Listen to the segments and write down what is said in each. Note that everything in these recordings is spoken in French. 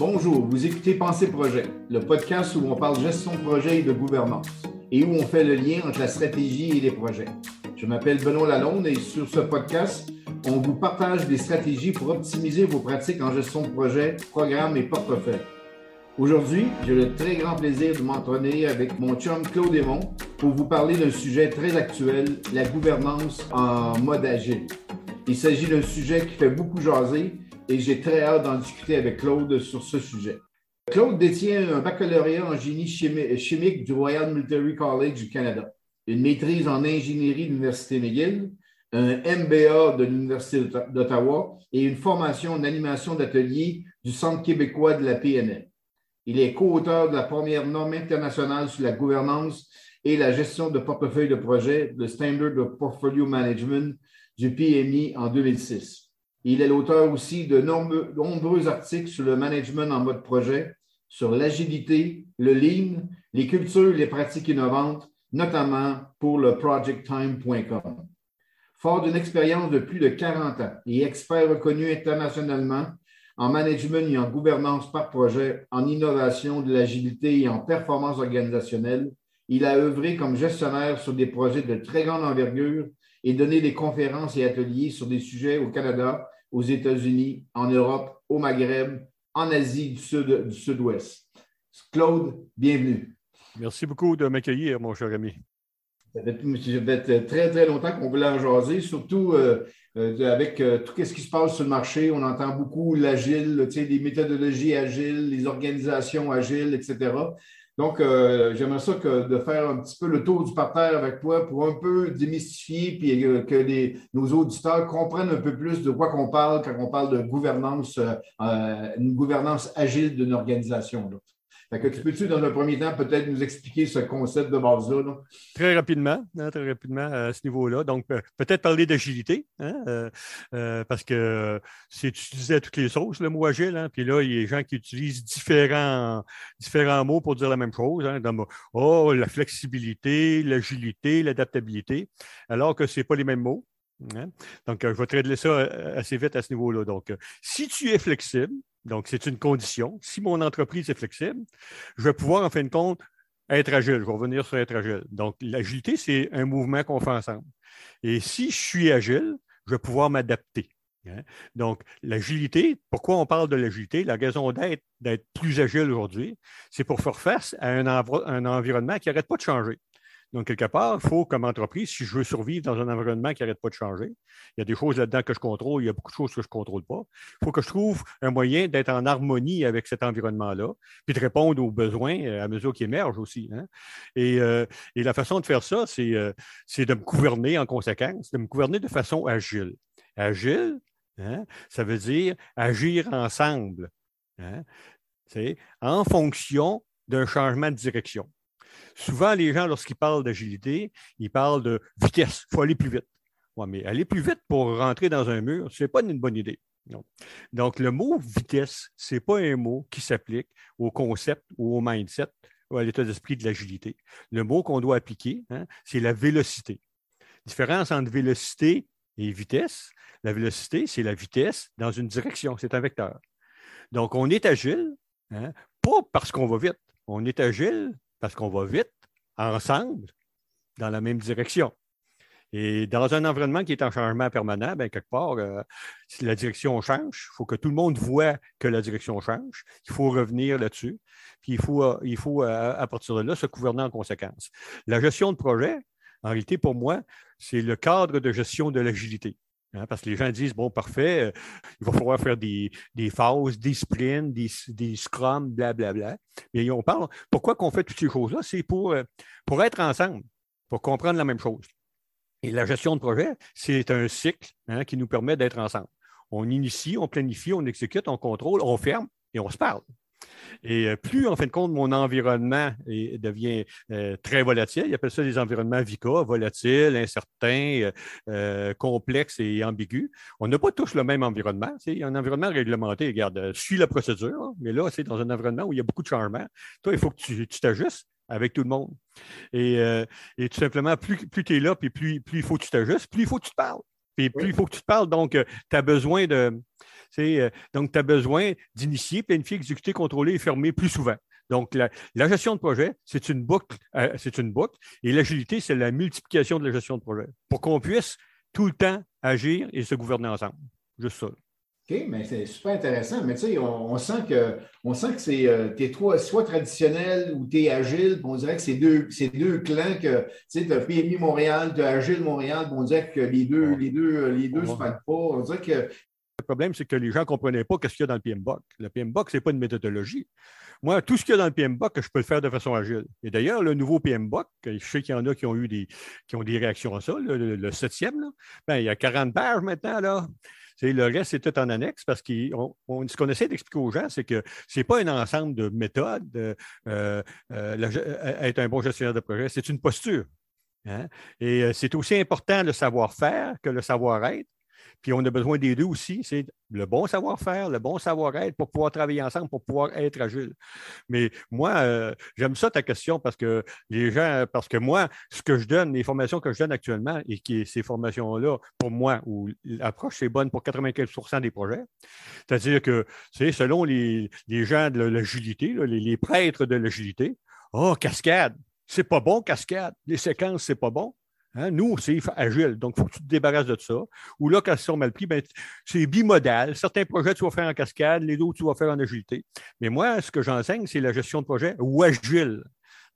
Bonjour, vous écoutez Pensée Projet, le podcast où on parle gestion de projet et de gouvernance, et où on fait le lien entre la stratégie et les projets. Je m'appelle Benoît Lalonde et sur ce podcast, on vous partage des stratégies pour optimiser vos pratiques en gestion de projet, programme et portefeuille. Aujourd'hui, j'ai le très grand plaisir de m'entraîner avec mon chum Claude Aymon pour vous parler d'un sujet très actuel, la gouvernance en mode agile. Il s'agit d'un sujet qui fait beaucoup jaser et j'ai très hâte d'en discuter avec Claude sur ce sujet. Claude détient un baccalauréat en génie chimique du Royal Military College du Canada, une maîtrise en ingénierie de l'Université McGill, un MBA de l'Université d'Ottawa et une formation en animation d'atelier du Centre québécois de la PNL. Il est co-auteur de la première norme internationale sur la gouvernance et la gestion de portefeuille de projet, le Standard of Portfolio Management du PMI en 2006. Il est l'auteur aussi de nombreux, articles sur le management en mode projet, sur l'agilité, le lean, les cultures et les pratiques innovantes, notamment pour le projecttime.com. Fort d'une expérience de plus de 40 ans et expert reconnu internationalement en management et en gouvernance par projet, en innovation de l'agilité et en performance organisationnelle, il a œuvré comme gestionnaire sur des projets de très grande envergure et donné des conférences et ateliers sur des sujets au Canada, aux États-Unis, en Europe, au Maghreb, en Asie du Sud, du Sud-Ouest. Claude, bienvenue. Merci beaucoup de m'accueillir, mon cher ami. Ça fait, très, très longtemps qu'on voulait en jaser, surtout euh, euh, avec euh, tout ce qui se passe sur le marché. On entend beaucoup l'agile, les méthodologies agiles, les organisations agiles, etc. Donc, euh, j'aimerais ça que, de faire un petit peu le tour du parterre avec toi pour un peu démystifier puis euh, que nos auditeurs comprennent un peu plus de quoi qu'on parle quand on parle de gouvernance, euh, une gouvernance agile d'une organisation. Fait que tu peux-tu, dans un premier temps, peut-être nous expliquer ce concept de base-là? Très rapidement, hein, très rapidement à ce niveau-là. Donc, peut-être parler d'agilité, hein, euh, euh, parce que c'est utilisé à toutes les sauces, le mot agile. Hein, puis là, il y a des gens qui utilisent différents, différents mots pour dire la même chose. oh, la flexibilité, l'agilité, l'adaptabilité, alors que ce n'est pas les mêmes mots. Donc, je vais traiter ça assez vite à ce niveau-là. Donc, si tu es flexible, donc, c'est une condition. Si mon entreprise est flexible, je vais pouvoir, en fin de compte, être agile. Je vais revenir sur être agile. Donc, l'agilité, c'est un mouvement qu'on fait ensemble. Et si je suis agile, je vais pouvoir m'adapter. Hein. Donc, l'agilité, pourquoi on parle de l'agilité? La raison d'être, d'être plus agile aujourd'hui, c'est pour faire face à un, un environnement qui n'arrête pas de changer. Donc, quelque part, il faut, comme entreprise, si je veux survivre dans un environnement qui n'arrête pas de changer, il y a des choses là-dedans que je contrôle, il y a beaucoup de choses que je ne contrôle pas. Il faut que je trouve un moyen d'être en harmonie avec cet environnement-là, puis de répondre aux besoins euh, à mesure qu'ils émergent aussi. Hein. Euh, et, la façon de faire ça, euh, c'est de me gouverner en conséquence, de me gouverner de façon agile. Agile, hein, ça veut dire agir ensemble, hein, en fonction d'un changement de direction. Souvent, les gens, lorsqu'ils parlent d'agilité, ils parlent de vitesse. Il faut aller plus vite. Oui, mais aller plus vite pour rentrer dans un mur, ce n'est pas une bonne idée. Donc, le mot vitesse, ce n'est pas un mot qui s'applique au concept ou au mindset ou à l'état d'esprit de l'agilité. Le mot qu'on doit appliquer, hein, c'est la vélocité. Différence entre vélocité et vitesse. La vélocité, c'est la vitesse dans une direction, c'est un vecteur. Donc, on est agile, hein, pas parce qu'on va vite. On est agile parce qu'on va vite, ensemble, dans la même direction. Et dans un environnement qui est en changement permanent, bien, quelque part, euh, la direction change, il faut que tout le monde voit que la direction change. Il faut revenir là-dessus. Puis il faut, euh, il faut euh, à partir de là, se gouverner en conséquence. La gestion de projet, en réalité, pour moi, c'est le cadre de gestion de l'agilité. Hein, parce que les gens disent, bon, parfait, euh, il va falloir faire des, phases, des sprints, des, des scrums, blablabla. Mais on parle, pourquoi qu'on fait toutes ces choses-là? C'est pour, euh, pour être ensemble, pour comprendre la même chose. Et la gestion de projet, c'est un cycle hein, qui nous permet d'être ensemble. On initie, on planifie, on exécute, on contrôle, on ferme et on se parle. Et euh, plus, en fin de compte, mon environnement devient euh, très volatile, il appelle ça des environnements VICA, volatiles, incertains, euh, complexes et ambigus. On n'a pas tous le même environnement. C'est un environnement réglementé, regarde, suis la procédure, mais là, c'est dans un environnement où il y a beaucoup de changements. Toi, il faut que tu t'ajustes avec tout le monde. Et, euh, tout simplement, plus, plus tu es là, puis plus, plus il faut que tu t'ajustes, plus il faut que tu te parles. Puis plus il faut que tu te parles, donc tu as besoin de. Donc, tu as besoin d'initier, planifier, exécuter, contrôler et fermer plus souvent. Donc, la, gestion de projet, c'est une boucle, c'est une boucle, et l'agilité, c'est la multiplication de la gestion de projet pour qu'on puisse tout le temps agir et se gouverner ensemble. Juste ça. OK, mais c'est super intéressant. Mais tu sais, on, sent que on sent que c'est euh, es soit traditionnel ou tu es agile. On dirait que c'est deux, deux clans que tu sais, PMI Montréal, tu as Agile Montréal, on dirait que les deux, les deux, les deux se battent pas. On dirait que. Le problème, c'est que les gens ne comprenaient pas ce qu'il y a dans le PMBOK. Le PMBOK, ce n'est pas une méthodologie. Moi, tout ce qu'il y a dans le PMBOK, je peux le faire de façon agile. Et d'ailleurs, le nouveau PMBOK, je sais qu'il y en a qui ont eu des, qui ont des réactions à ça, le, septième, ben, il y a 40 pages maintenant. Le reste, c'est tout en annexe parce que ce qu'on essaie d'expliquer aux gens, c'est que ce n'est pas un ensemble de méthodes, euh, euh, euh, être un bon gestionnaire de projet, c'est une posture. Hein. Et c'est aussi important le savoir-faire que le savoir-être. Puis on a besoin des deux aussi, c'est le bon savoir-faire, le bon savoir-être pour pouvoir travailler ensemble, pour pouvoir être agile. Mais moi, euh, j'aime ça ta question parce que les gens, parce que moi, ce que je donne, les formations que je donne actuellement, et qui ces formations-là, pour moi, où l'approche c'est bonne pour 95% des projets, c'est-à-dire que, c'est selon les, gens de l'agilité, les, les prêtres de l'agilité, oh, cascade, c'est pas bon, cascade. Les séquences, c'est pas bon. Hein, nous, c'est agile, donc il faut que tu te débarrasses de ça. Ou là, quand ils sont mal pris, ben, c'est bimodal. Certains projets, tu vas faire en cascade, les autres, tu vas faire en agilité. Mais moi, ce que j'enseigne, c'est la gestion de projet agile.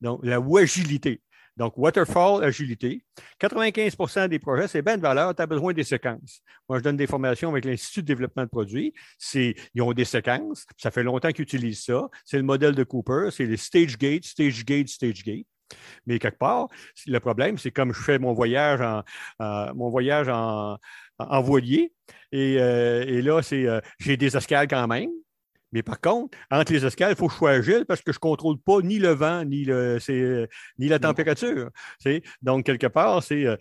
Donc, la agilité. Donc, waterfall, agilité. 95% des projets, c'est bien de valeur, tu as besoin des séquences. Moi, je donne des formations avec l'Institut de développement de produits. Ils ont des séquences. Ça fait longtemps qu'ils utilisent ça. C'est le modèle de Cooper. C'est les stage gate, stage gate, stage gate. Mais quelque part, le problème, c'est comme je fais mon voyage en, mon voyage en, voilier, euh, et, là, c'est, euh, j'ai des escales quand même. Mais par contre, entre les escales, il faut que je sois agile parce que je ne contrôle pas ni le vent, ni, le, ni la température. Donc, quelque part, c'est euh,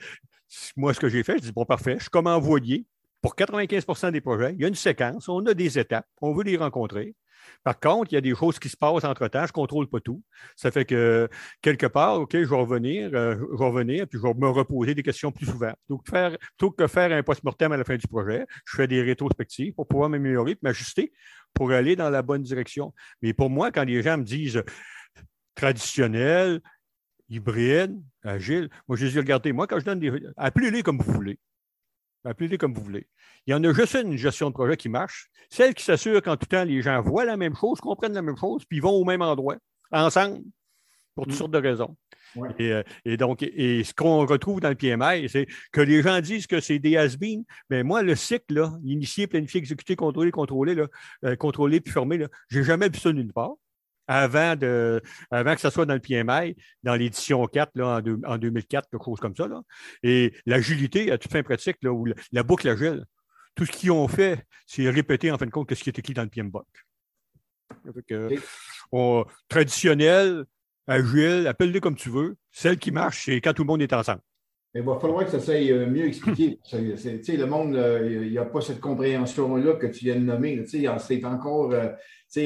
moi ce que j'ai fait, je dis bon, parfait, je suis comme en voilier. Pour 95% des projets, il y a une séquence, on a des étapes, on veut les rencontrer. Par contre, il y a des choses qui se passent entre-temps, je ne contrôle pas tout. Ça fait que quelque part, OK, je vais revenir, euh, je vais revenir, puis je vais me reposer des questions plus souvent. Donc, faire, plutôt que faire un post-mortem à la fin du projet, je fais des rétrospectives pour pouvoir m'améliorer m'ajuster pour aller dans la bonne direction. Mais pour moi, quand les gens me disent traditionnel, hybride, agile, moi, je dis, regardez, moi, quand je donne des. Appelez-les comme vous voulez. Appelez-les comme vous voulez. Il y en a juste une gestion de projet qui marche, celle qui s'assure qu'en tout temps, les gens voient la même chose, comprennent la même chose, puis vont au même endroit, ensemble, pour toutes mm. sortes de raisons. Euh, et, donc, et ce qu'on retrouve dans le PMI, c'est que les gens disent que c'est des has mais moi, le cycle, là, initier, planifier, exécuter, contrôler, contrôler, là, euh, contrôler puis former, je n'ai jamais vu ça nulle part avant, de, avant que ça soit dans le PMI, dans l'édition 4, là, en, 2004, quelque chose comme ça. Là. Et l'agilité, à toute fin pratique, là, ou la, boucle agile, tout ce qu'ils ont fait, c'est répéter en fin de compte ce qui est écrit dans le PMBOK. traditionnel, agile, appelle-le comme tu veux. Celle qui marche, c'est quand tout le monde est ensemble. Il va falloir que ça soit euh, mieux expliqué. le monde, il n'y a pas cette compréhension-là que tu viens de nommer. C'est encore, euh,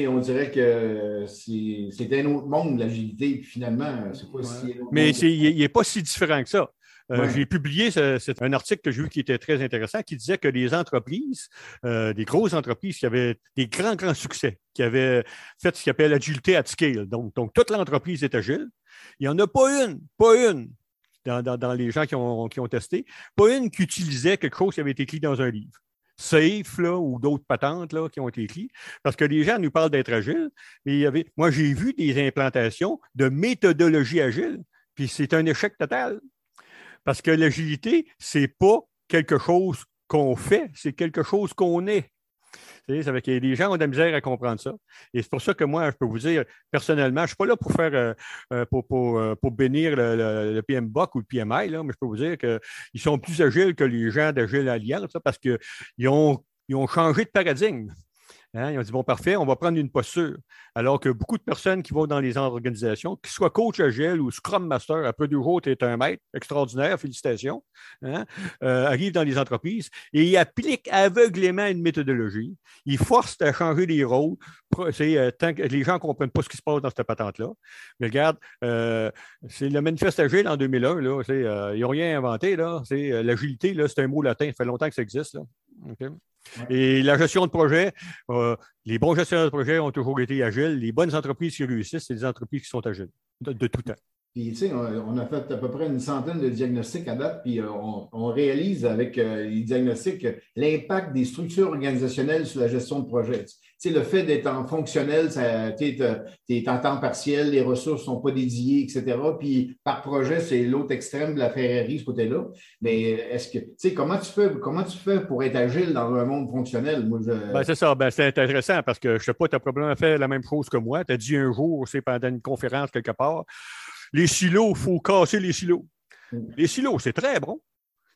on dirait que c'est un autre monde, l'agilité. Finalement, c'est pas si. Mais il n'est pas si différent que ça. Euh, j'ai publié c'est un article que j'ai vu qui était très intéressant, qui disait que les entreprises, des grosses entreprises qui avaient des grands, grands succès, qui avaient fait ce qu'on appelle l'agilité at scale, donc, donc toute l'entreprise est agile, il n'y en a pas une, pas une dans, les gens qui ont, qui ont, testé, pas une qui utilisait quelque chose qui avait été écrit dans un livre. Safe là, ou d'autres patentes là, qui ont été écrites, parce que les gens nous parlent d'être agile, mais il y avait, moi j'ai vu des implantations de méthodologie agile, puis c'est un échec total. Parce que l'agilité, ce n'est pas quelque chose qu'on fait, c'est quelque chose qu'on est. Les gens ont de la misère à comprendre ça. Et c'est pour ça que moi, je peux vous dire, personnellement, je ne suis pas là pour faire euh, euh, pour, euh, pour, bénir le, le, ou le PMI, là, mais je peux vous dire qu'ils sont plus agiles que les gens d'Agile Alliance parce qu'ils ont, ils ont changé de paradigme. Hein, ils ont dit, bon, parfait, on va prendre une posture. Alors que beaucoup de personnes qui vont dans les organisations, qu'ils soient coach agile ou Scrum Master, après deux jours, tu es un maître, extraordinaire, félicitations, hein, euh, arrivent dans les entreprises et ils appliquent aveuglément une méthodologie. Ils forcent à changer les rôles. Euh, les gens ne comprennent pas ce qui se passe dans cette patente-là. Mais regarde, euh, c'est le manifeste agile en 2001. Là, ils n'ont rien inventé. L'agilité, c'est un mot latin. Ça fait longtemps que ça existe. Et la gestion de projet, euh, les bons gestionnaires de projet ont toujours été agiles. Les bonnes entreprises qui réussissent, c'est des entreprises qui sont agiles, de, tout temps. Puis, tu sais, on, a fait à peu près une centaine de diagnostics à date, puis euh, on, réalise avec euh, les diagnostics l'impact des structures organisationnelles sur la gestion de projet sais, le fait d'être en fonctionnel, tu es, en temps partiel, les ressources ne sont pas dédiées, etc. Puis par projet, c'est l'autre extrême de la ferrerie, ce côté-là. Mais est-ce que, tu sais, comment tu fais, comment tu fais pour être agile dans un monde fonctionnel? Ben, c'est ça, ben, c'est intéressant parce que je ne sais pas, tu as probablement fait la même chose que moi. Tu as dit un jour, c'est pendant une conférence quelque part, les silos, il faut casser les silos. Mm. Les silos, c'est très bon.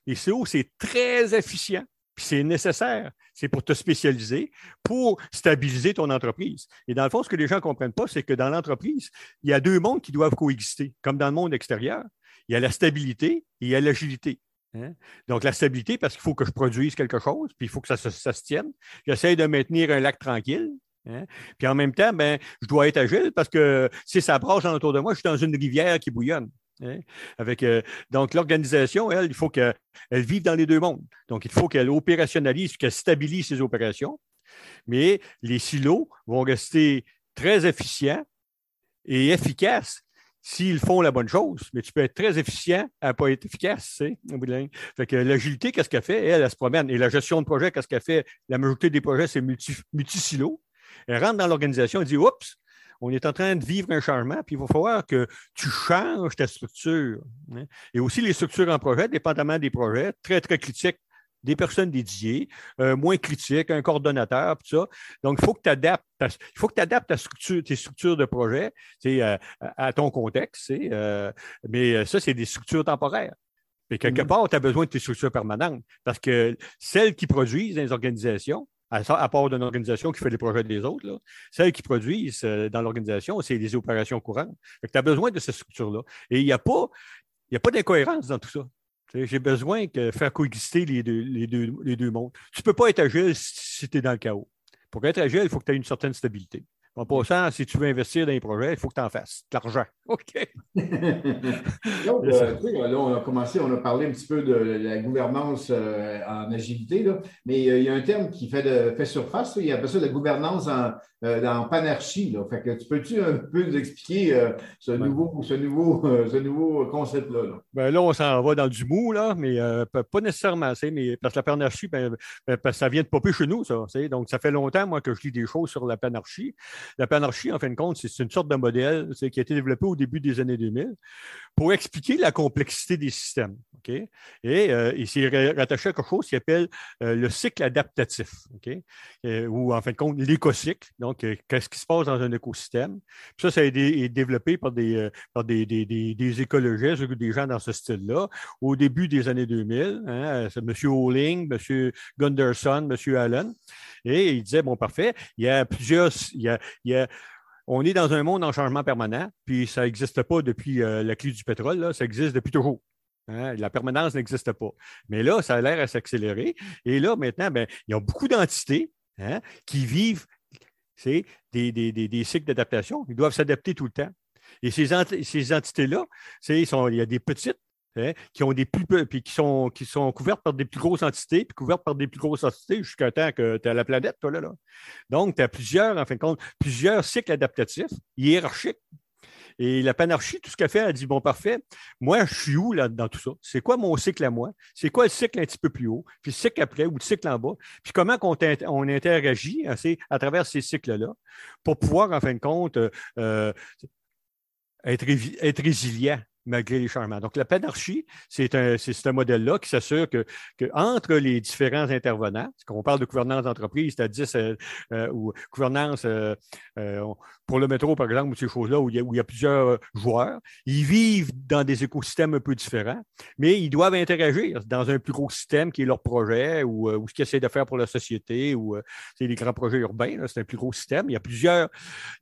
Les silos, c'est très efficient. Puis c'est nécessaire. C'est pour te spécialiser, pour stabiliser ton entreprise. Et dans le fond, ce que les gens ne comprennent pas, c'est que dans l'entreprise, il y a deux mondes qui doivent coexister, comme dans le monde extérieur. Il y a la stabilité et il y a l'agilité. Hein? Donc, la stabilité, parce qu'il faut que je produise quelque chose, puis il faut que ça, se tienne. J'essaie de maintenir un lac tranquille. Hein. Puis en même temps, ben, je dois être agile parce que si ça brasse autour de moi, je suis dans une rivière qui bouillonne. Hein, avec, euh, donc, l'organisation, elle, il faut qu'elle vive dans les deux mondes. Donc, il faut qu'elle opérationnalise, qu'elle stabilise ses opérations. Mais les silos vont rester très efficients et efficaces s'ils font la bonne chose. Mais tu peux être très efficient à ne pas être efficace, Fait que l'agilité, qu'est-ce qu'elle fait? Elle, elle, se promène. Et la gestion de projet, qu'est-ce qu'elle fait? La majorité des projets, c'est multi-silos. Elle rentre dans l'organisation et dit Oups, on est en train de vivre un changement, puis il va falloir que tu changes ta structure. Hein. Et aussi les structures en projet, dépendamment des projets, très, très critiques des personnes dédiées, euh, moins critiques, un coordonnateur, tout ça. Donc, il faut que tu adaptes, il faut que tu adaptes ta structure, tes structures de projet euh, à, ton contexte. Euh, mais ça, c'est des structures temporaires. Mais quelque mm-hmm. part, tu as besoin de tes structures permanentes parce que celles qui produisent dans les organisations, à, part d'une organisation qui fait les projets des autres, celles qui produisent euh, dans l'organisation, c'est les opérations courantes. Tu as besoin de cette structure-là. Et il n'y a pas, pas d'incohérence dans tout ça. J'ai besoin de faire coexister les deux, les, deux, les deux mondes. Tu ne peux pas être agile si tu es dans le chaos. Pour être agile, il faut que tu aies une certaine stabilité. En passant, si tu veux investir dans les projets, il faut que tu en fasses. De l'argent. OK. Donc, euh, là, on a commencé, on a parlé un petit peu de la gouvernance euh, en agilité, là, mais euh, il y a un terme qui fait, de, fait surface. il y a ça la gouvernance en, en panarchie. Là. Fait que tu peux-tu un peu nous expliquer ce, nouveau, ce, nouveau, ce nouveau concept-là? Là? Ben là, on s'en va dans du mou, là, mais pas nécessairement. Mais, parce que la panarchie, ben, ça vient de popper chez nous, ça. Donc, ça fait longtemps, moi, que je lis des choses sur la panarchie. La panarchie, en fin de compte, c'est une sorte de modèle qui a été développé au début des années 2000 pour expliquer la complexité des systèmes. Et euh, il s'est rattaché à quelque chose qui s'appelle euh, le cycle adaptatif, euh, ou en fin de compte, l'écocycle. Donc, qu'est-ce qui se passe dans un écosystème? ça, ça a été développé par des, écologistes des gens dans ce style-là au début des années 2000. Hein, M. Oling, M. Gunderson, M. Allen. Et il disait, bon, parfait, il y a plusieurs, il y a, on est dans un monde en changement permanent, puis ça n'existe pas depuis euh, la clé du pétrole, ça existe depuis toujours. Hein. La permanence n'existe pas. Mais là, ça a l'air à s'accélérer. Et là, maintenant, ben, il y a beaucoup d'entités hein, qui vivent des, cycles d'adaptation. Ils doivent s'adapter tout le temps. Et ces entités-là, il y a des petites, Hein, qui ont des plus puis qui sont, qui sont couvertes par des plus grosses entités, puis couvertes par des plus grosses entités jusqu'à temps que tu as la planète, toi, là. là. Donc, tu as plusieurs, en fin de compte, plusieurs cycles adaptatifs hiérarchiques. Et la panarchie, tout ce qu'elle fait, elle dit Bon, parfait, moi, je suis où là, dans tout ça? C'est quoi mon cycle à moi? C'est quoi le cycle un petit peu plus haut? Puis le cycle après ou le cycle en bas? Puis comment on, on interagit hein, à travers ces cycles-là pour pouvoir, en fin de compte, euh, être, être résilient malgré les changements. Donc, la panarchie, c'est un, un modèle-là qui s'assure que, que, entre les différents intervenants, quand on parle de gouvernance d'entreprise, c'est-à-dire euh, euh, ou gouvernance euh, pour le métro, par exemple, ou ces choses-là, où, il y a plusieurs joueurs, ils vivent dans des écosystèmes un peu différents, mais ils doivent interagir dans un plus gros système qui est leur projet ou, ou ce qu'ils essaient de faire pour la société ou c'est les grands projets urbains, c'est un plus gros système. Il y, a plusieurs,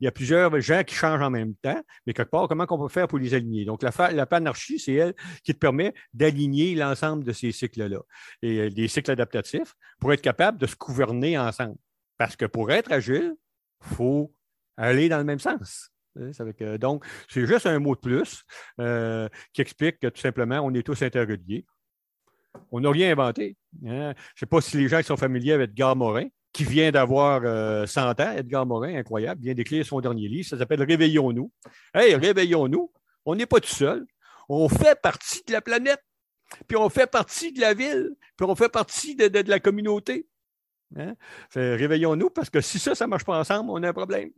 il y a plusieurs gens qui changent en même temps, mais quelque part, comment on peut faire pour les aligner? Donc, la, la panarchie, c'est elle qui te permet d'aligner l'ensemble de ces cycles-là et euh, des cycles adaptatifs pour être capable de se gouverner ensemble. Parce que pour être agile, il faut aller dans le même sens. donc, c'est juste un mot de plus euh, qui explique que tout simplement, on est tous interreliés. On n'a rien inventé. Hein. Je ne sais pas si les gens sont familiers avec Edgar Morin, qui vient d'avoir 100 euh, ans, Edgar Morin, incroyable, vient d'écrire son dernier livre, ça s'appelle Réveillons-nous. Hey, réveillons-nous. On n'est pas tout seul. On fait partie de la planète, puis on fait partie de la ville, puis on fait partie de, la communauté. Hein? Réveillons-nous parce que si ça, ça ne marche pas ensemble, on a un problème.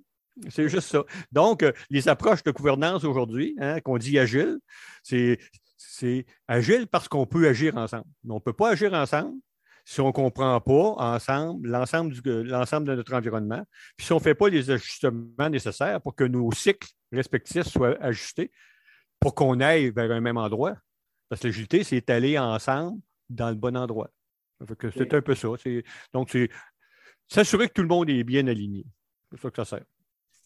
C'est juste ça. Donc, euh, les approches de gouvernance aujourd'hui, hein, qu'on dit agile, c'est agile parce qu'on peut agir ensemble. Mais on ne peut pas agir ensemble si on ne comprend pas ensemble l'ensemble de notre environnement, puis si on ne fait pas les ajustements nécessaires pour que nos cycles respectifs soient ajustés pour qu'on aille vers un même endroit. Parce que l'agilité, c'est aller ensemble dans le bon endroit. C'est un peu ça. Donc, c'est s'assurer que tout le monde est bien aligné. C'est ça que ça sert.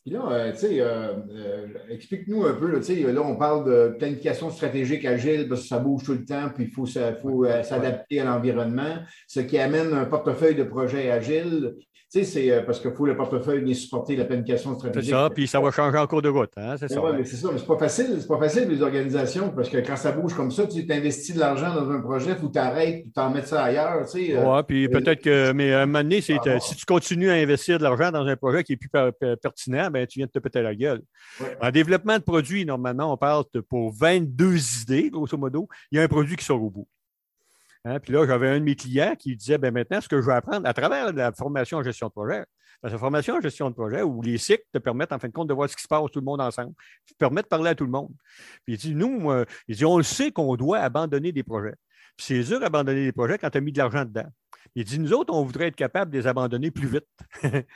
Puis là, euh, tu sais, euh, euh, explique-nous un peu, là, là, on parle de planification stratégique agile parce que ça bouge tout le temps, puis il faut, s'adapter à l'environnement, ce qui amène un portefeuille de projets agiles. Tu sais, c'est euh, parce qu'il faut le portefeuille bien supporter la planification stratégique. C'est ça, puis ça va changer en cours de route. Hein? C'est ça. mais c'est ça, mais c'est pas facile. C'est pas facile, les organisations, parce que quand ça bouge comme ça, tu investis de l'argent dans un projet, il faut t'arrêter puis t'en mettre ça ailleurs. Tu sais, euh, oui, puis peut-être que, mais à un moment donné, c'est, ah, si tu continues à investir de l'argent dans un projet qui est plus pertinent, ben, tu viens de te péter la gueule. En développement de produits, normalement, on parle pour 22 idées, grosso modo, il y a un produit qui sort au bout. Hein, puis là, j'avais un de mes clients qui disait ben maintenant, ce que je vais apprendre à travers la formation en gestion de projet, la formation en gestion de projet où les cycles te permettent, en fin de compte, de voir ce qui se passe tout le monde ensemble, te permettent de parler à tout le monde. Puis il dit nous, il dit on le sait qu'on doit abandonner des projets. Puis c'est dur d'abandonner des projets quand tu as mis de l'argent dedans. Il dit Nous autres, on voudrait être capable de les abandonner plus vite.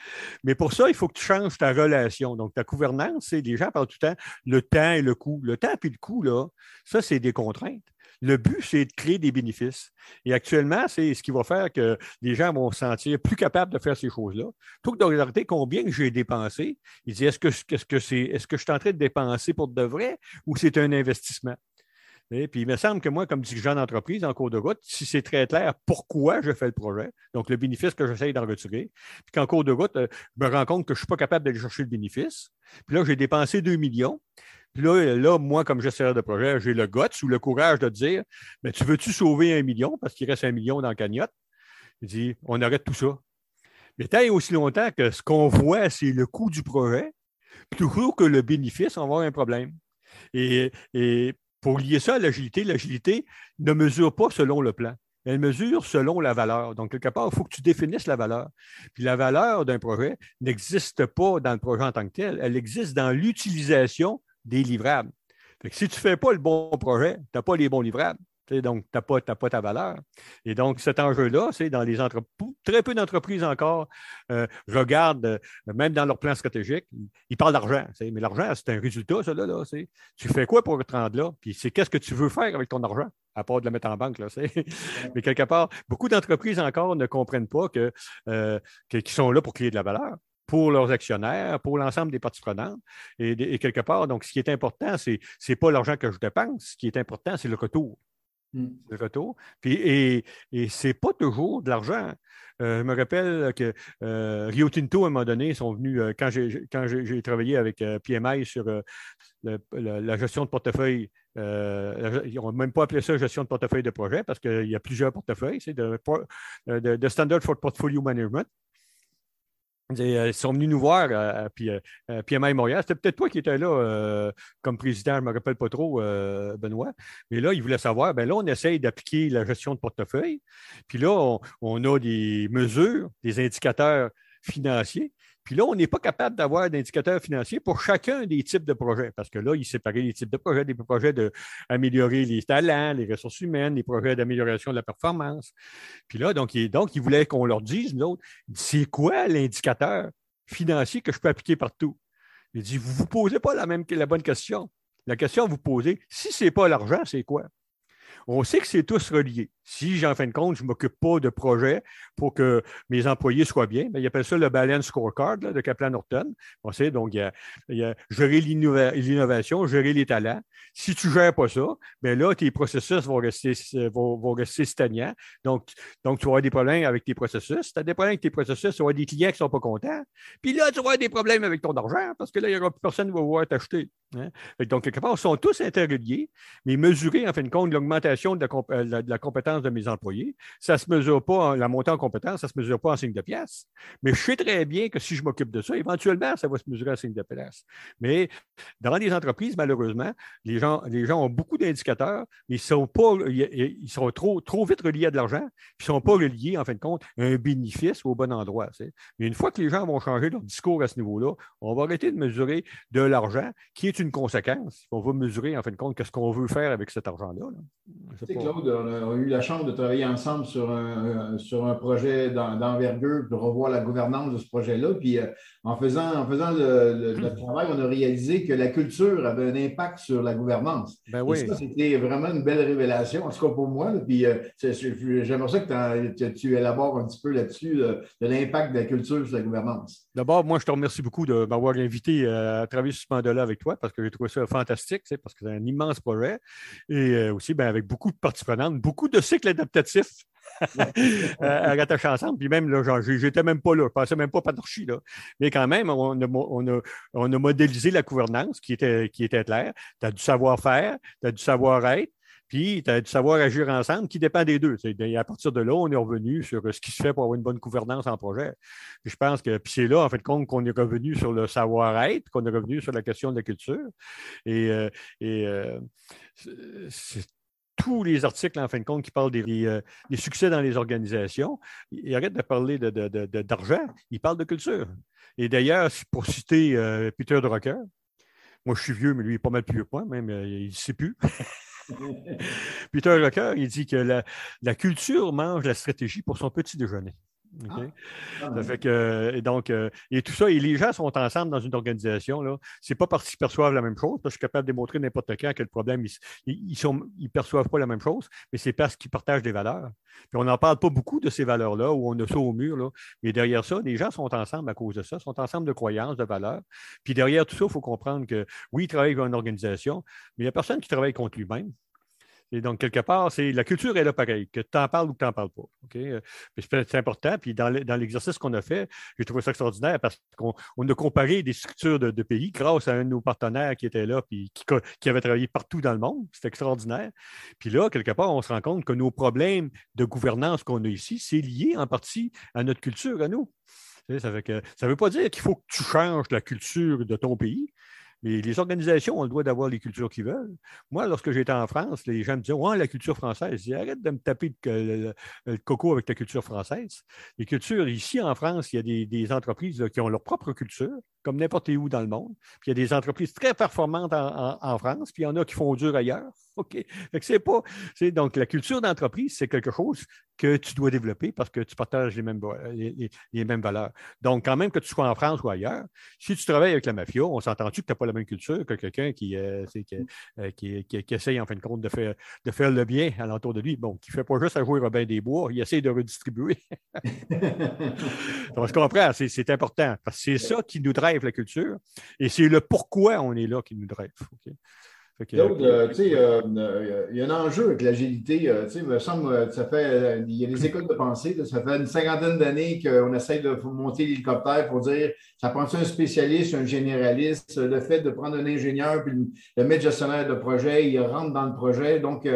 Mais pour ça, il faut que tu changes ta relation. Donc, ta gouvernance, c'est les gens parlent tout le temps le temps et le coût. Le temps et le coût, là, ça, c'est des contraintes. Le but, c'est de créer des bénéfices. Et actuellement, c'est ce qui va faire que les gens vont se sentir plus capables de faire ces choses-là. Plutôt que de regarder combien j'ai dépensé, ils disent est-ce que, est-ce que, que je suis en train de dépenser pour de vrai ou c'est un investissement? Et puis, il me semble que moi, comme dirigeant d'entreprise en cours de route, si c'est très clair pourquoi je fais le projet, donc le bénéfice que j'essaye d'en retirer, puis qu'en cours de route, euh, je me rends compte que je ne suis pas capable d'aller chercher le bénéfice, puis là, j'ai dépensé 2 millions, puis là, moi, comme gestionnaire de projet, j'ai le guts ou le courage de dire Mais tu veux-tu sauver un million? Parce qu'il reste un million dans la cagnotte Il dit On arrête tout ça. Mais tant et aussi longtemps que ce qu'on voit, c'est le coût du projet, plutôt que le bénéfice, on va avoir un problème. Et, pour lier ça à l'agilité, l'agilité ne mesure pas selon le plan. Elle mesure selon la valeur. Donc, quelque part, il faut que tu définisses la valeur. Puis la valeur d'un projet n'existe pas dans le projet en tant que tel. Elle existe dans l'utilisation des livrables. si tu ne fais pas le bon projet, tu n'as pas les bons livrables. Donc, tu n'as pas, pas, ta valeur. Et donc, cet enjeu-là, c'est dans les entreprises, très peu d'entreprises encore euh, regardent, euh, même dans leur plan stratégique, ils parlent d'argent. Mais l'argent, c'est un résultat, ça. Là, là tu fais quoi pour te rendre là? Puis c'est qu'est-ce que tu veux faire avec ton argent, à part de le mettre en banque. Là, Mais quelque part, beaucoup d'entreprises encore ne comprennent pas que, euh, qu'ils sont là pour créer de la valeur pour leurs actionnaires, pour l'ensemble des parties prenantes. Et, quelque part, donc, ce qui est important, ce n'est pas l'argent que je dépense. Ce qui est important, c'est le retour. Hmm. Le retour. Puis, et et ce n'est pas toujours de l'argent. Euh, je me rappelle que euh, Rio Tinto, à un moment donné, sont venus, euh, quand j'ai travaillé avec PMI sur la gestion de portefeuille, ils n'ont même pas appelé ça gestion de portefeuille de projet parce qu'il y a plusieurs portefeuilles, c'est de, de, Standard for Portfolio Management. Euh, ils sont venus nous voir, euh, puis euh, PMI Montréal. C'était peut-être toi qui étais là comme président, je ne me rappelle pas trop, Benoît. Mais là, ils voulaient savoir, ben là, on essaye d'appliquer la gestion de portefeuille. Puis là, on, a des mesures, des indicateurs financiers Puis là, on n'est pas capable d'avoir d'indicateurs financiers pour chacun des types de projets, parce que là, il séparait les types de projets, des projets d'améliorer les talents, les ressources humaines, les projets d'amélioration de la performance. Puis là, donc, il, donc, voulait qu'on leur dise, nous autres, c'est quoi l'indicateur financier que je peux appliquer partout? Il dit, vous ne vous posez pas la, même, la bonne question. La question à vous poser, si ce n'est pas l'argent, c'est quoi? On sait que c'est tous relié. Si, en fin de compte, je ne m'occupe pas de projets pour que mes employés soient bien, bien ils appellent ça le Balance Scorecard de Kaplan Norton. On sait, donc, il y a, gérer l'innovation, gérer les talents. Si tu ne gères pas ça, bien là, tes processus vont rester, vont, rester stagnants. Donc, donc, tu vas avoir des problèmes avec tes processus. Si tu as des problèmes avec tes processus, tu vas avoir des clients qui ne sont pas contents. Puis là, tu vas avoir des problèmes avec ton argent parce que là, il n'y aura plus personne qui va vouloir t'acheter. Hein. Donc, quelque part, ils sont tous interreliés, mais mesurer, en fin de compte, l'augmentation de, de la compétence de mes employés. Ça ne se mesure pas, la montée en compétence, ça ne se mesure pas en signe de pièce. Mais je sais très bien que si je m'occupe de ça, éventuellement, ça va se mesurer en signe de pièce. Mais dans les entreprises, malheureusement, les gens, les gens ont beaucoup d'indicateurs, mais ils sont, pas, ils sont trop, trop vite reliés à de l'argent, puis ils ne sont pas reliés, en fin de compte, à un bénéfice au bon endroit. Mais une fois que les gens vont changer leur discours à ce niveau-là, on va arrêter de mesurer de l'argent, qui est une conséquence. On va mesurer, en fin de compte, ce qu'on veut faire avec cet argent-là. Claude, on a eu la chance de travailler ensemble sur un, sur un projet d'envergure pour revoir la gouvernance de ce projet-là. Puis euh, en faisant, en faisant le, travail, on a réalisé que la culture avait un impact sur la gouvernance. Ben oui. Et ça, c'était vraiment une belle révélation, en tout cas pour moi. Puis euh, j'aimerais ça que, tu élabores un petit peu là-dessus, de l'impact de la culture sur la gouvernance. D'abord, moi, je te remercie beaucoup de m'avoir invité euh, à travailler sur ce mandat-là avec toi parce que j'ai trouvé ça fantastique, parce que c'est un immense projet. Et aussi, ben, avec beaucoup de parties prenantes, beaucoup de cycles adaptatif à rattacher ensemble. Puis même, là, j'étais même pas là, je pensais même pas panarchie, là. Mais quand même, on a, on a, on a modélisé la gouvernance qui était, qui était claire. Tu as du savoir-faire, tu as du savoir-être, puis tu as du savoir-agir ensemble qui dépend des deux. Et à partir de là, on est revenu sur ce qui se fait pour avoir une bonne gouvernance en projet. je pense que c'est là, en fait, compte qu'on est revenu sur le savoir-être, qu'on est revenu sur la question de la culture. Et, euh, et euh, c'est tous les articles, en fin de compte, qui parlent des, euh, succès dans les organisations, ils arrêtent de parler d'argent, de, ils parlent de culture. Et d'ailleurs, pour citer euh, Peter Drucker, moi je suis vieux, mais lui il est pas mal plus vieux que moi, même euh, il ne sait plus. Peter Drucker, il dit que la, culture mange la stratégie pour son petit déjeuner. Ah. fait que, et donc, euh, et tout ça, et les gens sont ensemble dans une organisation. Ce n'est pas parce qu'ils perçoivent la même chose, parce que je suis capable de démontrer n'importe quand que le problème, ils ne ils, perçoivent pas la même chose, mais c'est parce qu'ils partagent des valeurs. Puis on n'en parle pas beaucoup de ces valeurs-là, où on a ça au mur, là, mais derrière ça, les gens sont ensemble à cause de ça, sont ensemble de croyances, de valeurs. Puis derrière tout ça, il faut comprendre que oui, ils travaillent dans une organisation, mais il n'y a personne qui travaille contre lui-même. Donc, quelque part, c'est la culture est là pareil, que tu en parles ou que tu n'en parles pas. Euh, c'est important. Puis dans l'exercice qu'on a fait, j'ai trouvé ça extraordinaire parce qu'on a comparé des structures de, pays grâce à un de nos partenaires qui était là puis qui, qui avait travaillé partout dans le monde. C'est extraordinaire. Puis là, quelque part, on se rend compte que nos problèmes de gouvernance qu'on a ici, c'est lié en partie à notre culture, à nous. Ça ne veut pas dire qu'il faut que tu changes la culture de ton pays, mais les organisations ont le droit d'avoir les cultures qu'ils veulent. Moi, lorsque j'étais en France, les gens me disaient Ouais, la culture française. Je dis Arrête de me taper le, coco avec ta culture française. Les cultures, ici en France, il y a des, entreprises qui ont leur propre culture, comme n'importe où dans le monde. Puis il y a des entreprises très performantes en, France, puis il y en a qui font dur ailleurs. OK. c'est pas. Donc, la culture d'entreprise, c'est quelque chose que tu dois développer parce que tu partages les mêmes, les, mêmes valeurs. Donc, quand même que tu sois en France ou ailleurs, si tu travailles avec la mafia, on s'entend-tu que tu n'as pas la même culture que quelqu'un qui, euh, euh, qui, qui, essaye, en fin de compte, de faire, de faire le bien à l'entour de lui? Bon, qui ne fait pas juste à jouer Robin des Bois, il essaie de redistribuer. on se comprend, c'est important parce que c'est ça qui nous drive la culture et c'est le pourquoi on est là qui nous drive. Euh, tu sais, euh, euh, il y a un enjeu avec l'agilité. tu sais, il me semble, ça fait, il y a des écoles de pensée, ça fait une cinquantaine d'années qu'on essaie de monter l'hélicoptère pour dire, ça prend un spécialiste, un généraliste, le fait de prendre un ingénieur puis le mettre gestionnaire de projet, il rentre dans le projet. Donc,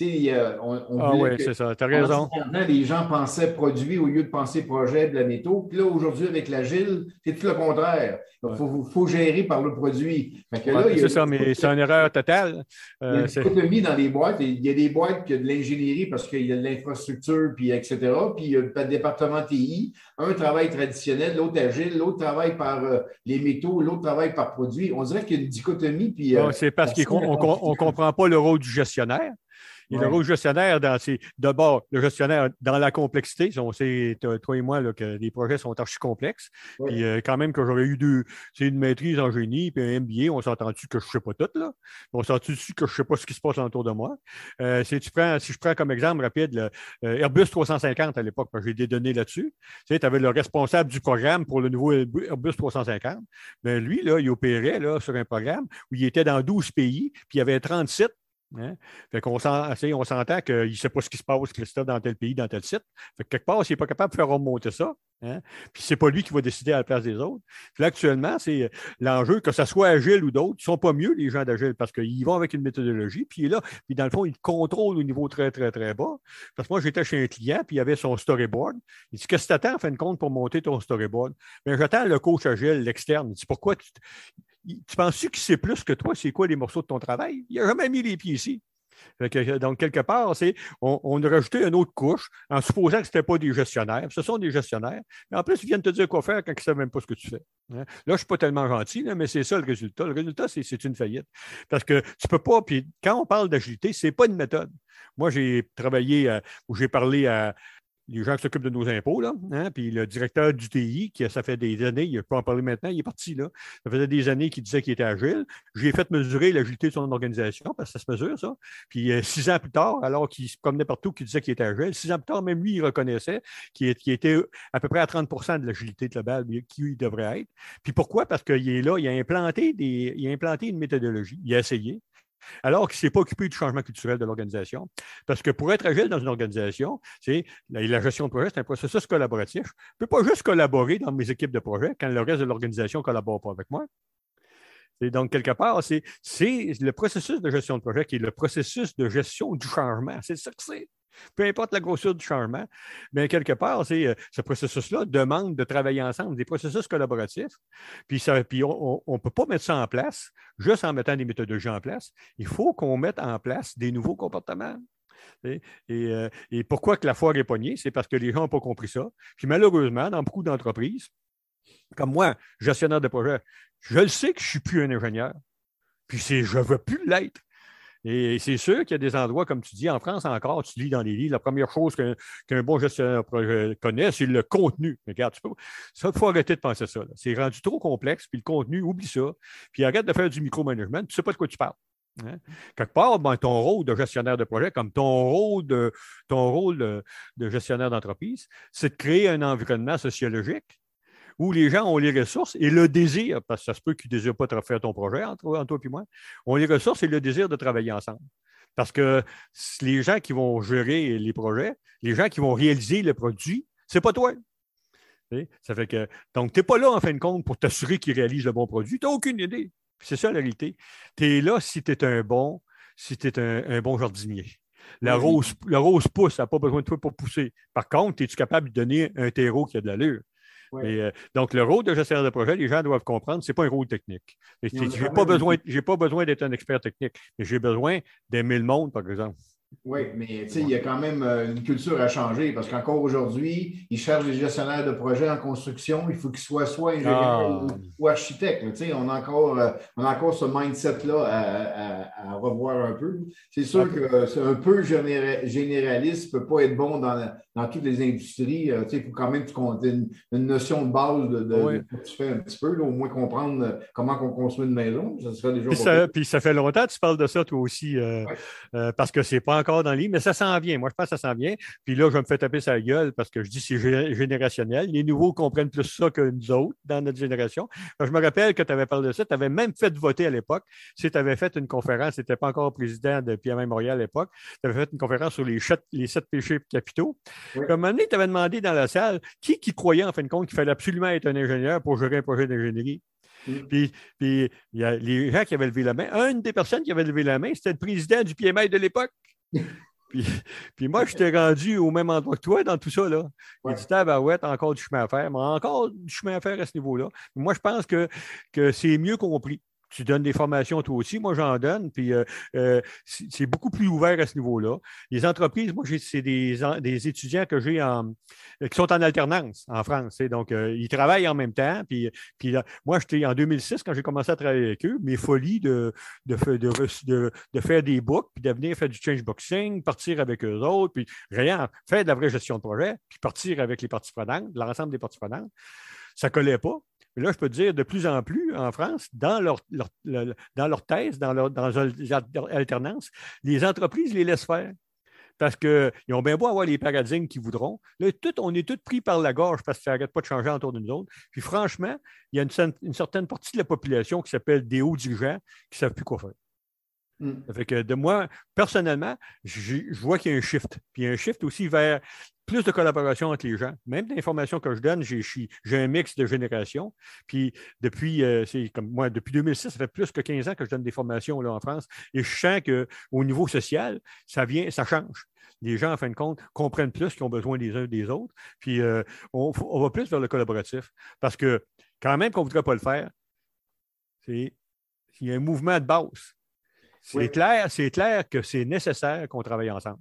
on, ah oui, c'est ça, tu as raison. Les gens pensaient produit au lieu de penser projet de la métaux. Puis là, aujourd'hui, avec l'agile, c'est tout le contraire. Il faut, gérer par le produit. c'est ça, mais c'est une erreur totale. il y a une euh, dans les boîtes. Il y a des boîtes qui ont de l'ingénierie parce qu'il y a de l'infrastructure, puis etc. Puis il y a le département TI. Un travail traditionnel, l'autre agile, l'autre travaille par euh, les métaux, l'autre travaille par produit. On dirait qu'il y a une dichotomie. Puis, euh, c'est parce qu'on ne comprend pas le rôle du gestionnaire. Et le rôle gestionnaire, dans d'abord, le gestionnaire dans la complexité. On sait, toi et moi, là, que les projets sont archi complexes. Puis euh, quand même que j'aurais eu deux, c'est une maîtrise en génie, puis un MBA, on s'entend-tu que je ne sais pas tout, là? On s'entend-tu que je ne sais pas ce qui se passe autour de moi? Euh, si, tu prends, si je prends comme exemple rapide le euh, Airbus 350 à l'époque, j'ai des données là-dessus. Tu sais, avais le responsable du programme pour le nouveau Airbus 350. Mais lui, là, il opérait là, sur un programme où il était dans 12 pays, puis il y avait 37 Hein? Fait qu'on on s'entend qu'il ne sait pas ce qui se passe, Christophe, dans tel pays, dans tel site. Fait que quelque part, s'il n'est pas capable de faire remonter ça, hein? puis ce n'est pas lui qui va décider à la place des autres. Là, actuellement, c'est euh, l'enjeu, que ce soit Agile ou d'autres, ils ne sont pas mieux, les gens d'Agile, parce qu'ils vont avec une méthodologie, puis là, puis dans le fond, ils contrôlent au niveau très, très, très bas. Parce que moi, j'étais chez un client, puis il avait son storyboard. Il dit Qu'est-ce que tu attends en fin de compte pour monter ton storyboard? Bien, j'attends le coach Agile, l'externe. Il dit Pourquoi tu tu penses-tu qu'il sait plus que toi, c'est quoi les morceaux de ton travail? Il n'a jamais mis les pieds ici. donc, quelque part, c'est, on, a rajouté une autre couche en supposant que ce n'était pas des gestionnaires. Ce sont des gestionnaires. Mais en plus, ils viennent te dire quoi faire quand ils ne savent même pas ce que tu fais. Hein. Là, je ne suis pas tellement gentil, mais c'est ça le résultat. Le résultat, c'est, une faillite. Parce que tu ne peux pas. Puis quand on parle d'agilité, ce n'est pas une méthode. Moi, j'ai travaillé, euh, ou j'ai parlé à, les gens qui s'occupent de nos impôts, là, hein, puis le directeur du TI, qui ça fait des années, il ne peut en parler maintenant, il est parti là. Ça faisait des années qu'il disait qu'il était agile. J'ai fait mesurer l'agilité de son organisation, parce que ça se mesure, ça. Puis euh, six ans plus tard, alors qu'il se promenait partout, qu'il disait qu'il était agile, six ans plus tard, même lui, il reconnaissait qu'il était à peu près à 30% de l'agilité globale qui il devrait être. Puis pourquoi? Parce qu'il est là, il a implanté des, il a implanté une méthodologie, il a essayé alors qu'il ne s'est pas occupé du changement culturel de l'organisation. Parce que pour être agile dans une organisation, la, gestion de projet, c'est un processus collaboratif. Je ne peux pas juste collaborer dans mes équipes de projet quand le reste de l'organisation ne collabore pas avec moi. Et donc, quelque part, c'est le processus de gestion de projet qui est le processus de gestion du changement. C'est ça que c'est. Peu importe la grosseur du changement, mais quelque part, euh, ce processus-là demande de travailler ensemble, des processus collaboratifs. Puis, on ne peut pas mettre ça en place juste en mettant des méthodologies en place. Il faut qu'on mette en place des nouveaux comportements. Euh, et, pourquoi que la foire est pognée? C'est parce que les gens n'ont pas compris ça. Puis malheureusement, dans beaucoup d'entreprises, comme moi, gestionnaire de projet, je le sais que je ne suis plus un ingénieur. Puis je ne veux plus l'être. Et c'est sûr qu'il y a des endroits, comme tu dis, en France encore, tu lis dans les livres, la première chose qu'un bon gestionnaire connaît, c'est le contenu. Regarde, tu peux, ça, il faut arrêter de penser ça. C'est rendu trop complexe, puis le contenu, oublie ça. Puis arrête de faire du micromanagement, tu ne sais pas de quoi tu parles. Hein. Quelque part, ben, ton rôle de gestionnaire de projet, comme ton rôle de, ton rôle de gestionnaire d'entreprise, c'est de créer un environnement sociologique où les gens ont les ressources et le désir, parce que ça se peut qu'ils ne désirent pas faire ton projet entre, toi et moi, ont les ressources et le désir de travailler ensemble. Parce que les gens qui vont gérer les projets, les gens qui vont réaliser le produit, ce n'est pas toi. Ça fait que, donc, tu n'es pas là, en fin de compte, pour t'assurer qu'ils réalisent le bon produit. Tu n'as aucune idée. C'est ça la réalité. Tu es là si tu es un bon, si tu es un, bon jardinier. La, rose, la rose pousse, elle n'a pas besoin de toi pour pousser. Par contre, es-tu capable de donner un terreau qui a de l'allure? Euh, donc, le rôle de gestionnaire de projet, les gens doivent comprendre, ce n'est pas un rôle technique. Je n'ai pas, besoin, pas besoin d'être un expert technique, mais j'ai besoin d'aimer le monde, par exemple. Oui, mais il y a quand même euh, une culture à changer parce qu'encore aujourd'hui, ils cherchent des gestionnaires de projets en construction. Il faut qu'ils soient soit ingénieurs ah. ou, architectes. On a, encore, euh, on a encore ce mindset-là à, revoir un peu. C'est sûr que c'est un peu généraliste ne peut pas être bon dans, dans toutes les industries. Euh, il faut quand même que tu une, une, notion de base de, ce que tu fais un petit peu, au moins comprendre comment on construit une maison. Ça serait déjà puis, ça, puis ça fait longtemps que tu parles de ça, toi aussi, parce que c'est pas encore dans le livre, mais ça s'en vient. Moi, je pense que ça s'en vient. Puis là, je me fais taper sa gueule parce que je dis que c'est générationnel. Les nouveaux comprennent plus ça que nous autres dans notre génération. je me rappelle que tu avais parlé de ça. Tu avais même fait voter à l'époque. Si tu avais fait une conférence, tu n'étais pas encore président de PMM Montréal à l'époque. Tu avais fait une conférence sur les, les sept péchés capitaux. À un moment donné, tu avais demandé dans la salle qui, qui croyait en fin de compte qu'il fallait absolument être un ingénieur pour gérer un projet d'ingénierie. Mm. Puis, il y a les gens qui avaient levé la main. Une des personnes qui avait levé la main, c'était le président du PMI de l'époque. Puis, moi, je t'ai rendu au même endroit que toi dans tout ça. Là. Ouais. Il dit ouais, encore du chemin à faire, mais encore du chemin à faire à ce niveau-là. Moi, je pense que, que c'est mieux compris tu donnes des formations toi aussi, moi j'en donne, puis euh, euh, c'est beaucoup plus ouvert à ce niveau-là. Les entreprises, moi, c'est des, étudiants que j'ai en, qui sont en alternance en France. Donc, euh, ils travaillent en même temps. Puis, moi, j'étais en 2006, quand j'ai commencé à travailler avec eux, mes folies de, faire des books, puis de venir faire du change boxing, partir avec eux autres, puis rien, faire de la vraie gestion de projet, puis partir avec les parties prenantes, l'ensemble des parties prenantes, ça ne collait pas. Mais là, je peux dire, de plus en plus en France, dans leur, dans leur thèse, dans leur, dans les entreprises les laissent faire. Parce qu'ils ont bien beau avoir les paradigmes qu'ils voudront. Là, on est tous pris par la gorge parce que ça n'arrête pas de changer autour de nous autres. Puis franchement, il y a une, une certaine partie de la population qui s'appelle des hauts dirigeants qui ne savent plus quoi faire. Mm. fait que de moi, personnellement, je, vois qu'il y a un shift. Puis il y a un shift aussi vers plus de collaboration entre les gens. Même l'information que je donne, j'ai un mix de générations. Puis depuis, euh, c'est comme moi, depuis 2006, ça fait plus que 15 ans que je donne des formations là, en France. Et je sens qu'au niveau social, ça vient, ça change. Les gens, en fin de compte, comprennent plus qu'ils ont besoin des uns des autres. Puis euh, on, on, va plus vers le collaboratif. Parce que quand même qu'on ne voudrait pas le faire, il y a un mouvement de base. C'est clair, c'est clair que c'est nécessaire qu'on travaille ensemble.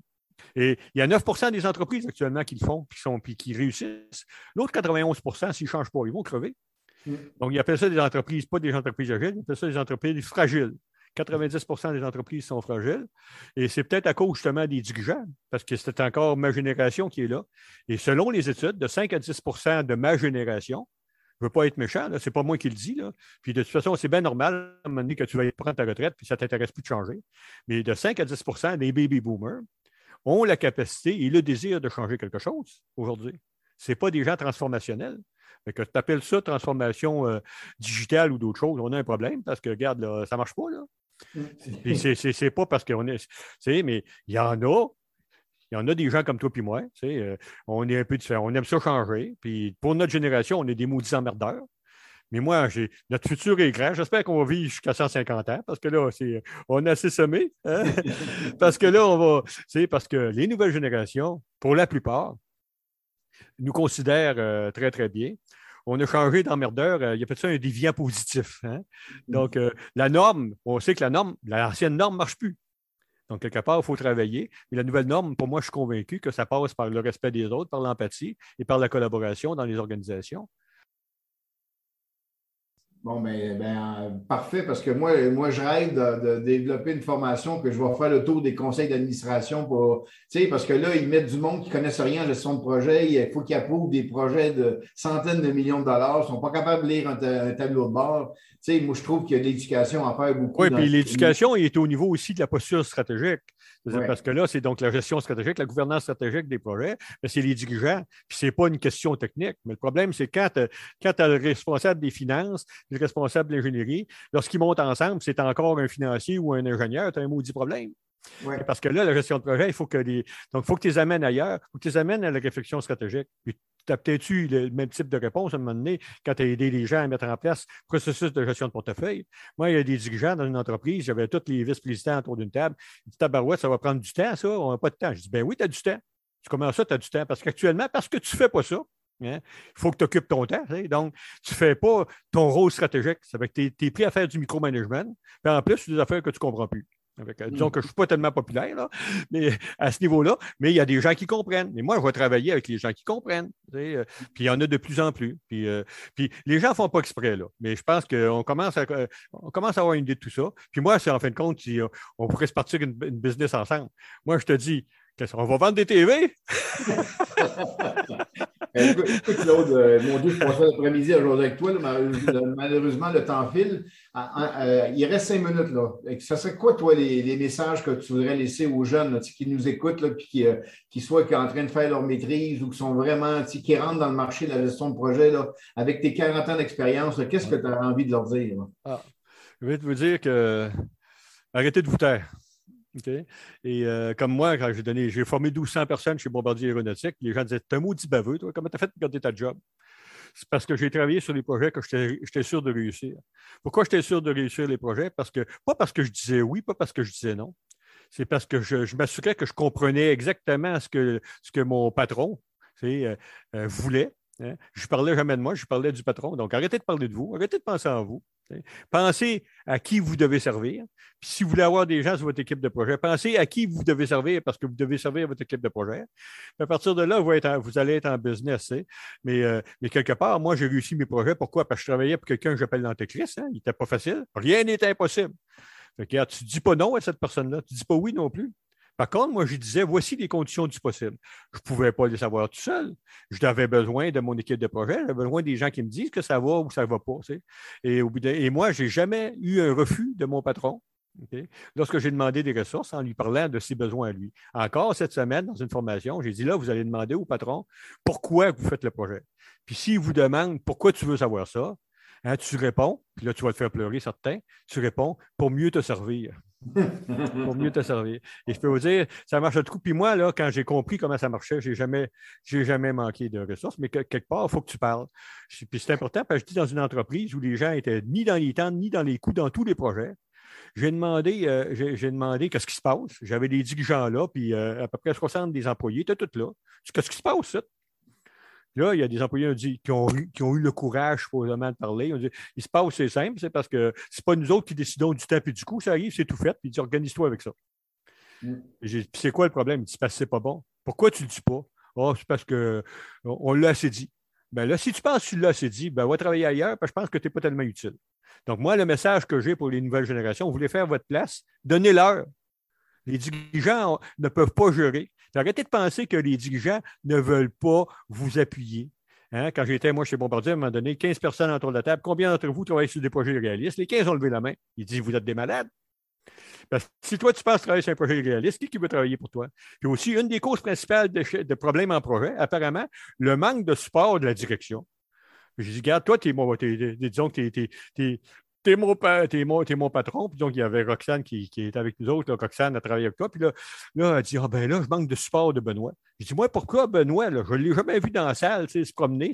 Et il y a 9% des entreprises actuellement qui le font puis, qui réussissent. L'autre 91% s'ils ne changent pas, ils vont crever. Mm. Donc, ils appellent ça des entreprises, pas des entreprises agiles, ils appellent ça des entreprises fragiles. 90% des entreprises sont fragiles. Et c'est peut-être à cause justement des dirigeants, parce que c'est encore ma génération qui est là. Et selon les études, de 5 à 10% de ma génération, je ne veux pas être méchant, ce n'est pas moi qui le dis. Là. Puis de toute façon, c'est bien normal à un moment donné que tu vas prendre ta retraite, puis ça ne t'intéresse plus de changer. Mais de 5 à 10% des baby boomers ont la capacité et le désir de changer quelque chose aujourd'hui. Ce n'est pas des gens transformationnels. que tu appelles ça transformation euh, digitale ou d'autres choses, on a un problème parce que, regarde, ça ne marche pas. Là. Mm. c'est pas parce qu'on est. Mais il y en a il y en a des gens comme toi et moi. Euh, on est un peu différents. On aime ça changer. Puis pour notre génération, on est des maudits emmerdeurs. Mais moi, j'ai notre futur est grand. J'espère qu'on va vivre jusqu'à 150 ans parce que là, on a assez semé. Hein? parce que là, on va. C'est parce que les nouvelles générations, pour la plupart, nous considèrent euh, très, très bien. On a changé d'emmerdeur. Euh, il y a peut-être ça un déviant positif. Hein? Donc, la norme, on sait que la norme, l'ancienne norme ne marche plus. Donc, quelque part, il faut travailler. Mais la nouvelle norme, pour moi, je suis convaincu que ça passe par le respect des autres, par l'empathie et par la collaboration dans les organisations. Bon, ben, ben, parfait, parce que moi, moi je rêve de, développer une formation que je vais faire le tour des conseils d'administration pour, tu sais, parce que là, ils mettent du monde qui ne connaissent rien en gestion de projet. Il faut qu'ils approuvent des projets de centaines de millions de dollars. Ils ne sont pas capables de lire un, tableau de bord. Tu sais, moi, je trouve qu'il y a de l'éducation à faire beaucoup. Oui, puis l'éducation est au niveau aussi de la posture stratégique. Parce que là, c'est donc la gestion stratégique, la gouvernance stratégique des projets, mais c'est les dirigeants, puis ce n'est pas une question technique. Mais le problème, c'est quand, quand tu as le responsable des finances, le responsable de l'ingénierie, lorsqu'ils montent ensemble, c'est encore un financier ou un ingénieur, tu as un maudit problème. Parce que là, la gestion de projet, il faut que les. Donc, il faut que tu les amènes ailleurs, il faut que tu les amènes à la réflexion stratégique. Puis, tu as peut-être eu le même type de réponse à un moment donné quand tu as aidé les gens à mettre en place le processus de gestion de portefeuille? Moi, il y a des dirigeants dans une entreprise, j'avais tous les vice-présidents autour d'une table. Ils disent Tabarouette, ça va prendre du temps, ça, on n'a pas de temps. Je dis Ben oui, tu as du temps. Tu commences ça, tu as du temps. Parce qu'actuellement, parce que tu ne fais pas ça, hein, il faut que tu occupes ton temps. Donc, tu ne fais pas ton rôle stratégique. Ça veut que tu es, prêt à faire du micromanagement. Puis en plus, des affaires que tu ne comprends plus. Euh, disons que je ne suis pas tellement populaire mais, à ce niveau-là, mais il y a des gens qui comprennent. Mais moi, je vais travailler avec les gens qui comprennent. Euh, puis il y en a de plus en plus. Puis, euh, puis les gens ne font pas exprès, là. mais je pense qu'on commence, à, on commence à avoir une idée de tout ça. Puis moi, c'est en fin de compte, on pourrait se partir une business ensemble. Moi, je te dis, on va vendre des TV? Eh, écoute, Claude, euh, mon Dieu, je passais l'après-midi aujourd'hui avec toi. malheureusement, le temps file. Ah, ah, euh, il reste cinq minutes. Là. Ça serait quoi, toi, les, messages que tu voudrais laisser aux jeunes qui nous écoutent, là, puis qui, euh, qui, soient en train de faire leur maîtrise ou qui sont vraiment, qui rentrent dans le marché de la gestion de projet, là, avec tes 40 ans d'expérience, qu'est-ce que tu as envie de leur dire? Ah, je vais te vous dire que arrêtez de vous taire. Et euh, comme moi, quand j'ai donné, j'ai formé 1200 personnes chez Bombardier Aéronautique, les gens disaient T'es un maudit baveux, toi, comment tu as fait de garder ta job C'est parce que j'ai travaillé sur les projets que j'étais sûr de réussir. Pourquoi j'étais sûr de réussir les projets? Parce que, pas parce que je disais oui, pas parce que je disais non. c'est parce que je, m'assurais que je comprenais exactement ce que, ce que mon patron euh, euh, voulait. Hein? Je ne parlais jamais de moi, je parlais du patron. Donc, arrêtez de parler de vous, arrêtez de penser en vous. Pensez à qui vous devez servir. Puis si vous voulez avoir des gens sur votre équipe de projet, pensez à qui vous devez servir parce que vous devez servir votre équipe de projet. à partir de là, vous, allez être en business. Mais, euh, mais, quelque part, moi, j'ai réussi mes projets. Pourquoi? Parce que je travaillais pour quelqu'un que j'appelle l'antéchrist. Hein? Il n'était pas facile. Rien n'était impossible. tu ne dis pas non à cette personne-là. Tu ne dis pas oui non plus. Par contre, moi, je disais, voici les conditions du possible. Je ne pouvais pas les savoir tout seul. J'avais besoin de mon équipe de projet, j'avais besoin des gens qui me disent que ça va ou ça ne va pas. Et, et, moi, je n'ai jamais eu un refus de mon patron. Lorsque j'ai demandé des ressources en lui parlant de ses besoins à lui. Encore cette semaine, dans une formation, j'ai dit là, vous allez demander au patron pourquoi vous faites le projet. Puis s'il vous demande pourquoi tu veux savoir ça, hein, tu réponds, puis là, tu vas te faire pleurer certains, tu réponds pour mieux te servir. Pour mieux te servir. Et je peux vous dire, ça marche tout. Puis moi, là, quand j'ai compris comment ça marchait, je n'ai jamais, jamais manqué de ressources, mais quelque part, il faut que tu parles. Puis c'est important parce que je dis dans une entreprise où les gens étaient ni dans les temps, ni dans les coûts, dans tous les projets. J'ai demandé, euh, j'ai demandé qu'est-ce qui se passe. J'avais des dirigeants là, puis euh, à peu près 60 des employés étaient tous là. Qu'est-ce qui se passe? Là, il y a des employés qui, ont, qui ont eu le courage, supposément, de parler. On dit, il se passe, c'est simple, c'est parce que c'est pas nous autres qui décidons du temps et du coup, ça arrive, c'est tout fait, puis il dit, organise-toi avec ça. Mm. Puis c'est quoi le problème? Il dit, parce que c'est pas bon. Pourquoi tu le dis pas? Oh, c'est parce qu'on on, l'a assez dit. Ben là, si tu penses que tu l'as assez dit, ben va travailler ailleurs, parce que je pense que tu n'es pas tellement utile. Donc, moi, le message que j'ai pour les nouvelles générations, vous voulez faire votre place, donnez-leur. Les dirigeants ne peuvent pas gérer. Arrêtez de penser que les dirigeants ne veulent pas vous appuyer. Hein, quand j'étais, moi, chez Bombardier, à un moment donné, 15 personnes autour de la table. Combien d'entre vous travaillent sur des projets réalistes? Les 15 ont levé la main. Ils disent Vous êtes des malades. Parce que si toi, tu penses travailler sur un projet réaliste, qui, veut travailler pour toi? Puis aussi, une des causes principales de, problèmes en projet, apparemment, le manque de support de la direction. Je dis, regarde, toi, es, disons que tu es, t'es mon, es mon, patron. Puis donc, il y avait Roxane qui, qui était avec nous autres. Roxane a travaillé avec toi. Puis là, là elle dit Ah ben là, je manque de support de Benoît. Je dis Moi, pourquoi Benoît? Là? Je ne l'ai jamais vu dans la salle, se promener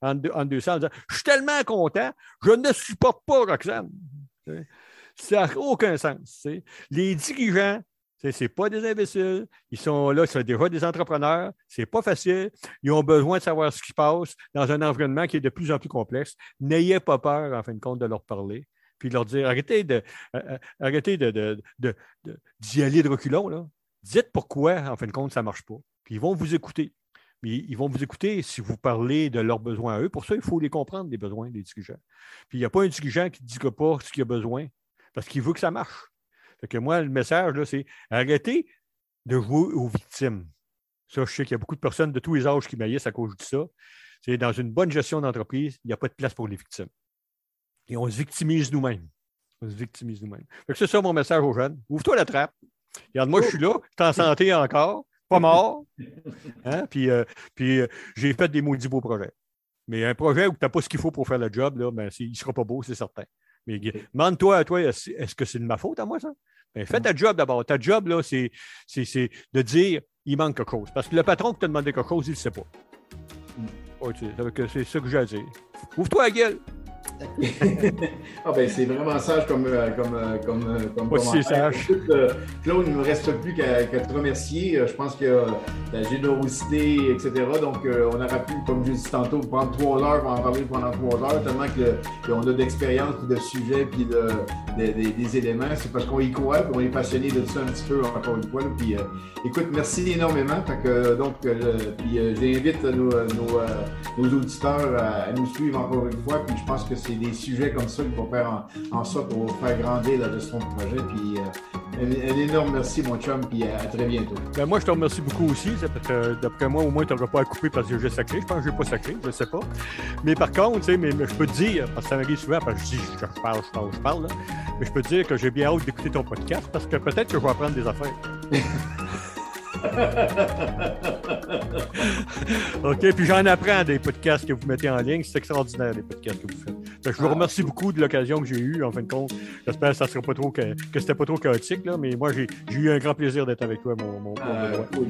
en deux, en deux salles. Je suis tellement content, je ne supporte pas Roxane. Ça n'a aucun sens. Les dirigeants ce n'est pas des imbéciles. Ils sont là, sont déjà des entrepreneurs. Ce n'est pas facile. Ils ont besoin de savoir ce qui se passe dans un environnement qui est de plus en plus complexe. N'ayez pas peur, en fin de compte, de leur parler. Puis de leur dire arrêtez de euh, euh, arrêtez de, d'y aller de reculons. Là. Dites pourquoi, en fin de compte, ça ne marche pas. Puis ils vont vous écouter. Mais ils vont vous écouter si vous parlez de leurs besoins à eux. Pour ça, il faut les comprendre, les besoins des dirigeants. Puis il n'y a pas un dirigeant qui ne dit pas ce qu'il a besoin parce qu'il veut que ça marche. Fait que moi, le message, là, c'est arrêtez de jouer aux victimes. Ça, je sais qu'il y a beaucoup de personnes de tous les âges qui maillissent à cause de ça. C'est dans une bonne gestion d'entreprise, il n'y a pas de place pour les victimes. Et on se victimise nous-mêmes. On se victimise nous-mêmes. C'est ça mon message aux jeunes. Ouvre-toi la trappe. Regarde, moi, je suis là, je suis en santé encore, pas mort. Hein? Puis, euh, puis euh, j'ai fait des maudits beaux projets. Mais un projet où tu n'as pas ce qu'il faut pour faire le job, là, ben, il ne sera pas beau, c'est certain. Mais demande-toi à toi, est-ce que c'est de ma faute à moi, ça? Ben, fais ta job d'abord. Ta job, là, c'est, de dire il manque quelque chose. Parce que le patron qui t'a demandé quelque chose, il ne sait pas. Mm. c'est ça que j'ai à dire. Ouvre-toi la gueule. ah ben c'est vraiment sage comme, euh, comme, euh, comme, euh, comme commentaire. sage. Claude, il ne nous reste plus qu'à te remercier. Je pense que la générosité, etc. Donc, on aura pu, comme je dit tantôt, prendre trois heures pour en parler pendant trois heures, tellement qu'on a d'expérience, puis de sujets, puis de, des éléments. C'est parce qu'on y croit, puis on est passionné de ça un petit peu, encore une fois. Puis, écoute, merci énormément. que, donc, puis j'invite nos, nos, auditeurs à, à, nous suivre encore une fois. Puis je pense que c'est des sujets comme ça qu'il faut faire en, sorte pour faire grandir la gestion de projet. Puis euh, un, énorme merci, mon chum, puis à, très bientôt. Ben, moi, je te remercie beaucoup aussi. D'après moi, au moins, tu n'auras pas à couper parce que j'ai sacré. Je pense que je n'ai pas sacré, je ne sais pas. Mais par contre, mais, je peux te dire, parce que ça m'arrive souvent, parce que je dis, je parle, je parle, je parle, mais je peux te dire que j'ai bien hâte d'écouter ton podcast parce que peut-être que je vais apprendre des affaires. OK, puis j'en apprends des podcasts que vous mettez en ligne. C'est extraordinaire, les podcasts que vous faites. je vous ah. remercie beaucoup de l'occasion que j'ai eue, en fin de compte. J'espère que ça sera pas trop que, que c'était pas trop chaotique, là, mais moi, j'ai eu un grand plaisir d'être avec toi, mon, mon, mon,